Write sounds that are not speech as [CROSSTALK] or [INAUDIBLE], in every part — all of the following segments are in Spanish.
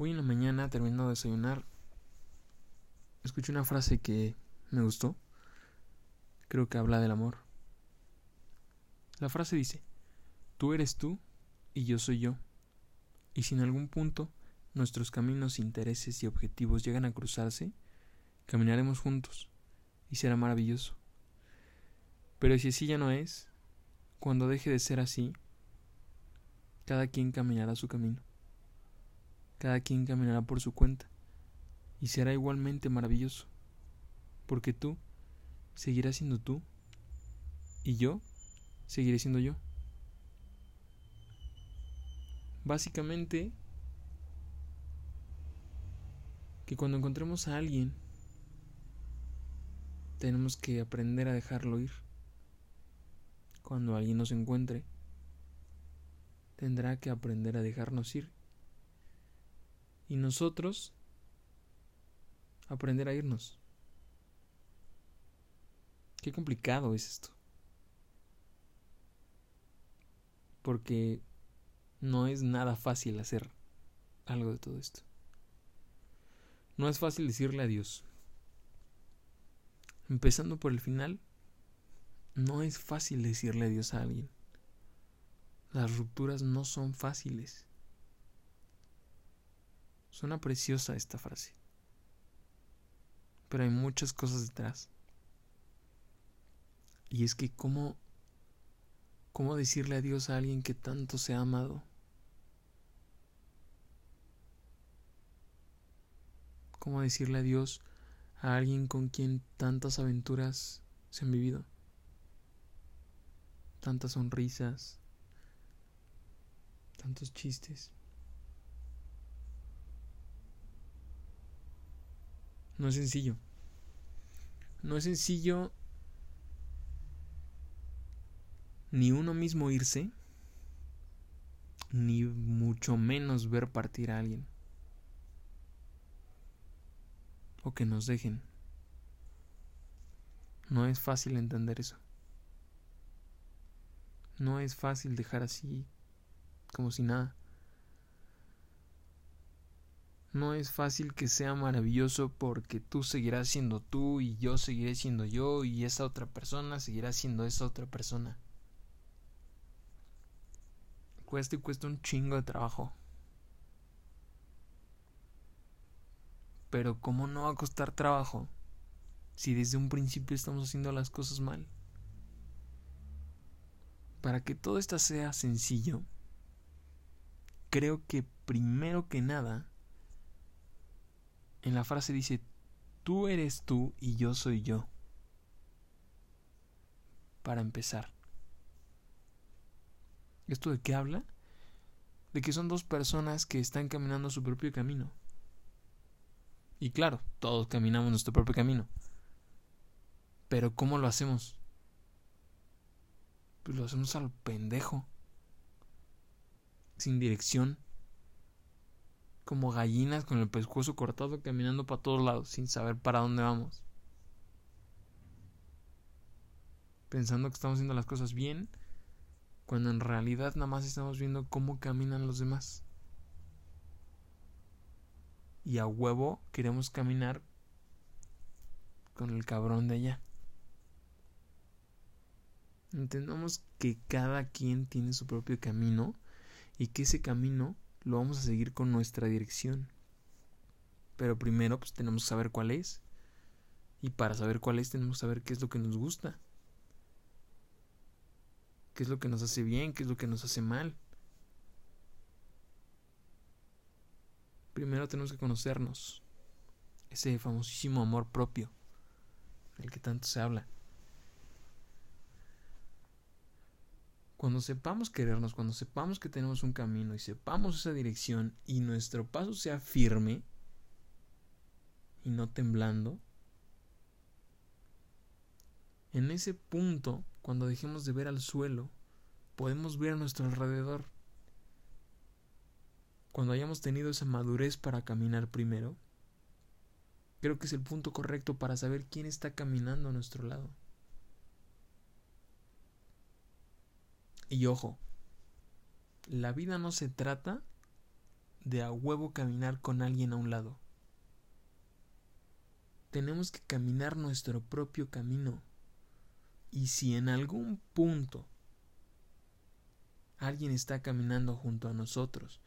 Hoy en la mañana, terminando de desayunar, escuché una frase que me gustó. Creo que habla del amor. La frase dice, tú eres tú y yo soy yo. Y si en algún punto nuestros caminos, intereses y objetivos llegan a cruzarse, caminaremos juntos y será maravilloso. Pero si así ya no es, cuando deje de ser así, cada quien caminará su camino cada quien caminará por su cuenta, y será igualmente maravilloso, porque tú seguirás siendo tú, y yo seguiré siendo yo. Básicamente, que cuando encontremos a alguien, tenemos que aprender a dejarlo ir. Cuando alguien nos encuentre, tendrá que aprender a dejarnos ir y nosotros aprender a irnos. Qué complicado es esto. Porque no es nada fácil hacer algo de todo esto. No es fácil decirle adiós. Empezando por el final, no es fácil decirle adiós a alguien. Las rupturas no son fáciles. Suena preciosa esta frase. Pero hay muchas cosas detrás. Y es que cómo cómo decirle adiós a alguien que tanto se ha amado. Cómo decirle adiós a alguien con quien tantas aventuras se han vivido. Tantas sonrisas, tantos chistes. No es sencillo. No es sencillo ni uno mismo irse, ni mucho menos ver partir a alguien. O que nos dejen. No es fácil entender eso. No es fácil dejar así, como si nada. No es fácil que sea maravilloso porque tú seguirás siendo tú y yo seguiré siendo yo y esa otra persona seguirá siendo esa otra persona. Cuesta y cuesta un chingo de trabajo. Pero ¿cómo no va a costar trabajo si desde un principio estamos haciendo las cosas mal? Para que todo esto sea sencillo, creo que primero que nada en la frase dice, tú eres tú y yo soy yo. Para empezar. ¿Esto de qué habla? De que son dos personas que están caminando su propio camino. Y claro, todos caminamos nuestro propio camino. Pero ¿cómo lo hacemos? Pues lo hacemos al pendejo. Sin dirección como gallinas con el pescuezo cortado caminando para todos lados sin saber para dónde vamos. Pensando que estamos haciendo las cosas bien, cuando en realidad nada más estamos viendo cómo caminan los demás. Y a huevo queremos caminar con el cabrón de allá. Entendamos que cada quien tiene su propio camino y que ese camino lo vamos a seguir con nuestra dirección. Pero primero pues tenemos que saber cuál es. Y para saber cuál es tenemos que saber qué es lo que nos gusta. Qué es lo que nos hace bien, qué es lo que nos hace mal. Primero tenemos que conocernos. Ese famosísimo amor propio del que tanto se habla. Cuando sepamos querernos, cuando sepamos que tenemos un camino y sepamos esa dirección y nuestro paso sea firme y no temblando, en ese punto, cuando dejemos de ver al suelo, podemos ver a nuestro alrededor. Cuando hayamos tenido esa madurez para caminar primero, creo que es el punto correcto para saber quién está caminando a nuestro lado. Y ojo, la vida no se trata de a huevo caminar con alguien a un lado. Tenemos que caminar nuestro propio camino. Y si en algún punto alguien está caminando junto a nosotros,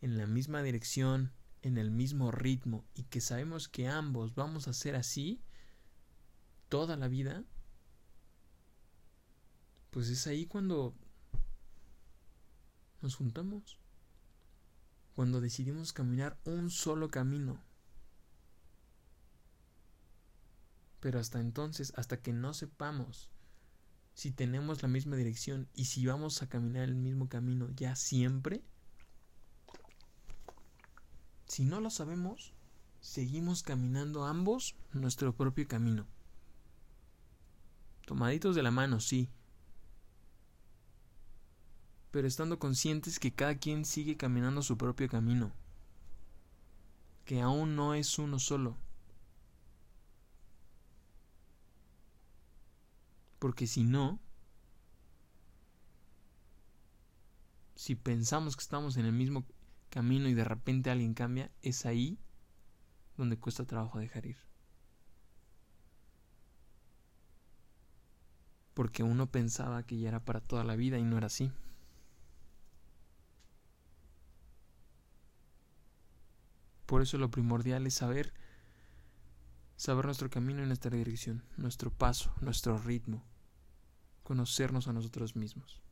en la misma dirección, en el mismo ritmo, y que sabemos que ambos vamos a ser así toda la vida, pues es ahí cuando nos juntamos, cuando decidimos caminar un solo camino. Pero hasta entonces, hasta que no sepamos si tenemos la misma dirección y si vamos a caminar el mismo camino ya siempre, si no lo sabemos, seguimos caminando ambos nuestro propio camino. Tomaditos de la mano, sí. Pero estando conscientes que cada quien sigue caminando su propio camino. Que aún no es uno solo. Porque si no, si pensamos que estamos en el mismo camino y de repente alguien cambia, es ahí donde cuesta trabajo dejar ir. Porque uno pensaba que ya era para toda la vida y no era así. Por eso lo primordial es saber saber nuestro camino en nuestra dirección, nuestro paso, nuestro ritmo, conocernos a nosotros mismos.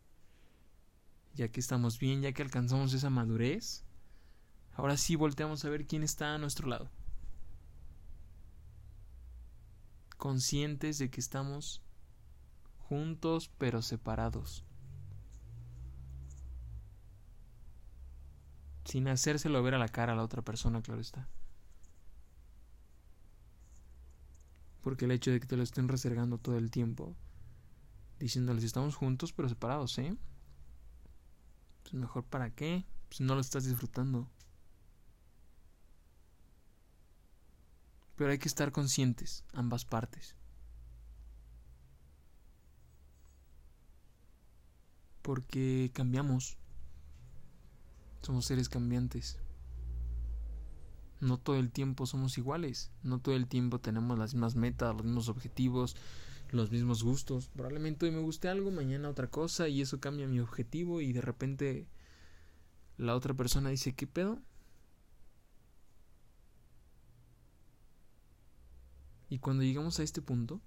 Ya que estamos bien, ya que alcanzamos esa madurez, ahora sí volteamos a ver quién está a nuestro lado. Conscientes de que estamos juntos pero separados. Sin hacérselo ver a la cara a la otra persona, claro está. Porque el hecho de que te lo estén resergando todo el tiempo, diciéndoles estamos juntos pero separados, ¿eh? Pues mejor para qué, si no lo estás disfrutando. Pero hay que estar conscientes, ambas partes. Porque cambiamos. Somos seres cambiantes no todo el tiempo somos iguales, no todo el tiempo tenemos las mismas metas, los mismos objetivos, los mismos gustos. Probablemente hoy me guste algo, mañana otra cosa y eso cambia mi objetivo y de repente la otra persona dice, ¿qué pedo? Y cuando llegamos a este punto,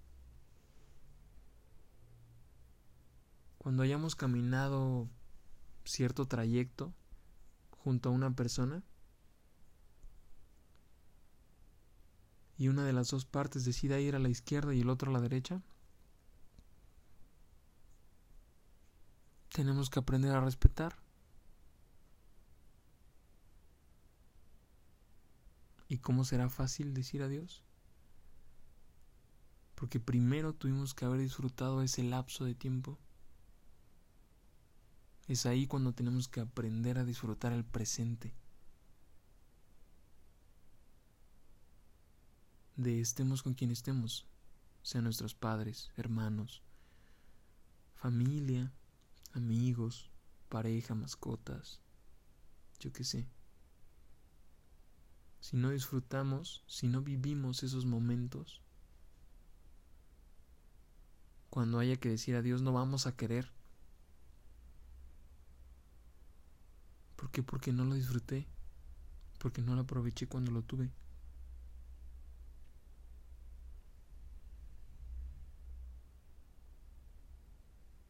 cuando hayamos caminado cierto trayecto junto a una persona, y una de las dos partes decida ir a la izquierda y el otro a la derecha, tenemos que aprender a respetar. ¿Y cómo será fácil decir adiós? Porque primero tuvimos que haber disfrutado ese lapso de tiempo. Es ahí cuando tenemos que aprender a disfrutar el presente. de estemos con quien estemos, sean nuestros padres, hermanos, familia, amigos, pareja, mascotas, yo qué sé. Si no disfrutamos, si no vivimos esos momentos, cuando haya que decir adiós no vamos a querer. ¿Por qué? Porque no lo disfruté, porque no lo aproveché cuando lo tuve.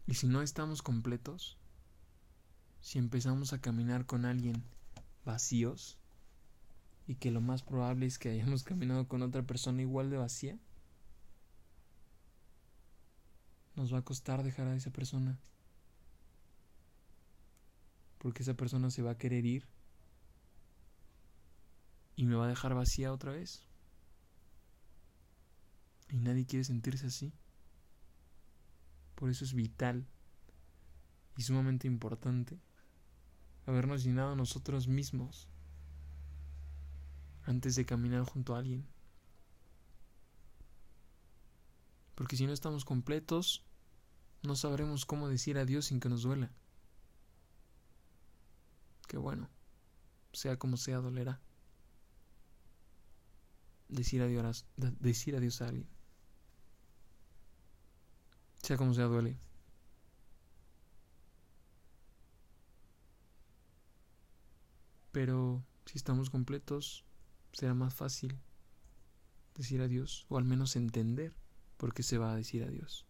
Y si no estamos completos, si empezamos a caminar con alguien vacíos, y que lo más probable es que hayamos [LAUGHS] caminado con otra persona igual de vacía, nos va a costar dejar a esa persona. Porque esa persona se va a querer ir y me va a dejar vacía otra vez. Y nadie quiere sentirse así. Por eso es vital y sumamente importante habernos llenado nosotros mismos antes de caminar junto a alguien. Porque si no estamos completos, no sabremos cómo decir adiós sin que nos duela. Qué bueno. sea como sea, dolerá. Decir adiós, decir adiós a alguien. Sea como sea, duele. Pero si estamos completos, será más fácil decir adiós, o al menos entender por qué se va a decir adiós.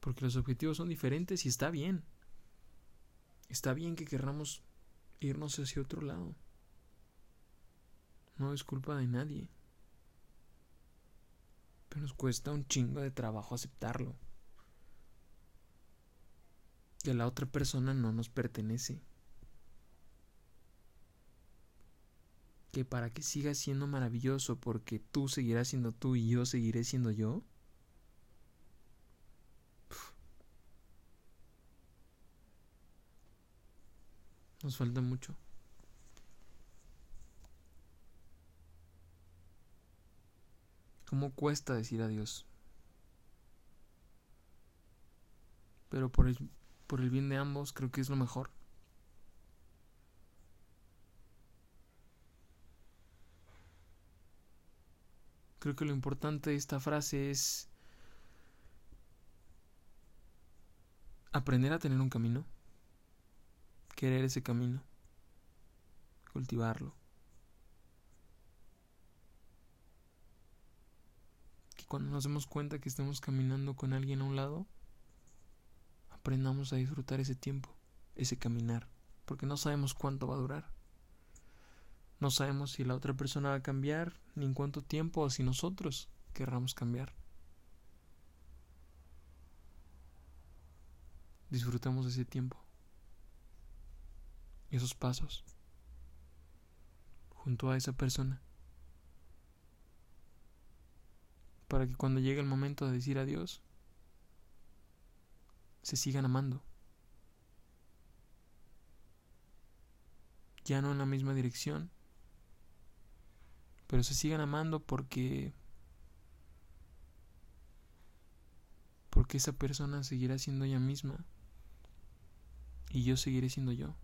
Porque los objetivos son diferentes y está bien. Está bien que querramos irnos hacia otro lado. No es culpa de nadie. Pero nos cuesta un chingo de trabajo aceptarlo. Que la otra persona no nos pertenece. Que para que siga siendo maravilloso porque tú seguirás siendo tú y yo seguiré siendo yo. Nos falta mucho. ¿Cómo cuesta decir adiós? Pero por el, por el bien de ambos creo que es lo mejor. Creo que lo importante de esta frase es aprender a tener un camino querer ese camino, cultivarlo. Que cuando nos demos cuenta que estemos caminando con alguien a un lado, aprendamos a disfrutar ese tiempo, ese caminar, porque no sabemos cuánto va a durar. No sabemos si la otra persona va a cambiar, ni en cuánto tiempo, o si nosotros querramos cambiar. Disfrutemos ese tiempo esos pasos junto a esa persona. Para que cuando llegue el momento de decir adiós, se sigan amando. Ya no en la misma dirección, pero se sigan amando porque porque esa persona seguirá siendo ella misma y yo seguiré siendo yo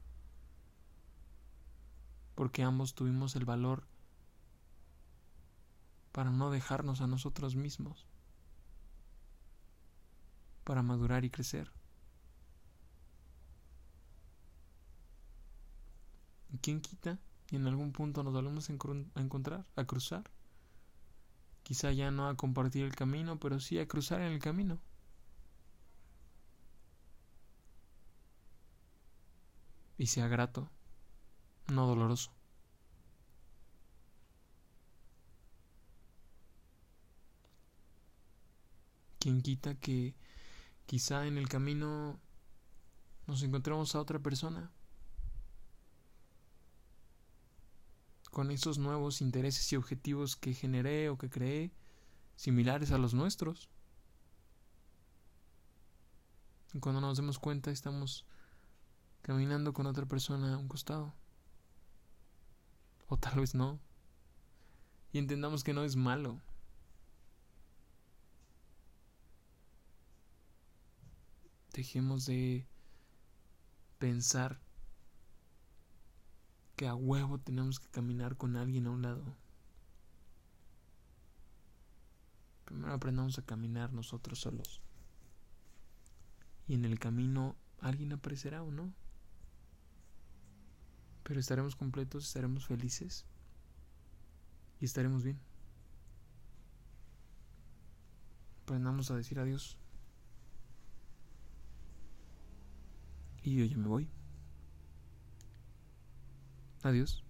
porque ambos tuvimos el valor para no dejarnos a nosotros mismos, para madurar y crecer. ¿Y quién quita? Y en algún punto nos volvemos a encontrar, a cruzar. Quizá ya no a compartir el camino, pero sí a cruzar en el camino. Y sea grato no doloroso. Quien quita que quizá en el camino nos encontremos a otra persona con esos nuevos intereses y objetivos que generé o que creé similares a los nuestros. Y cuando nos demos cuenta estamos caminando con otra persona a un costado tal vez no. Y entendamos que no es malo. Dejemos de pensar que a huevo tenemos que caminar con alguien a un lado. Primero aprendamos a caminar nosotros solos. Y en el camino alguien aparecerá o no pero estaremos completos, estaremos felices y estaremos bien. Aprendamos a decir adiós. Y yo ya me voy. Adiós.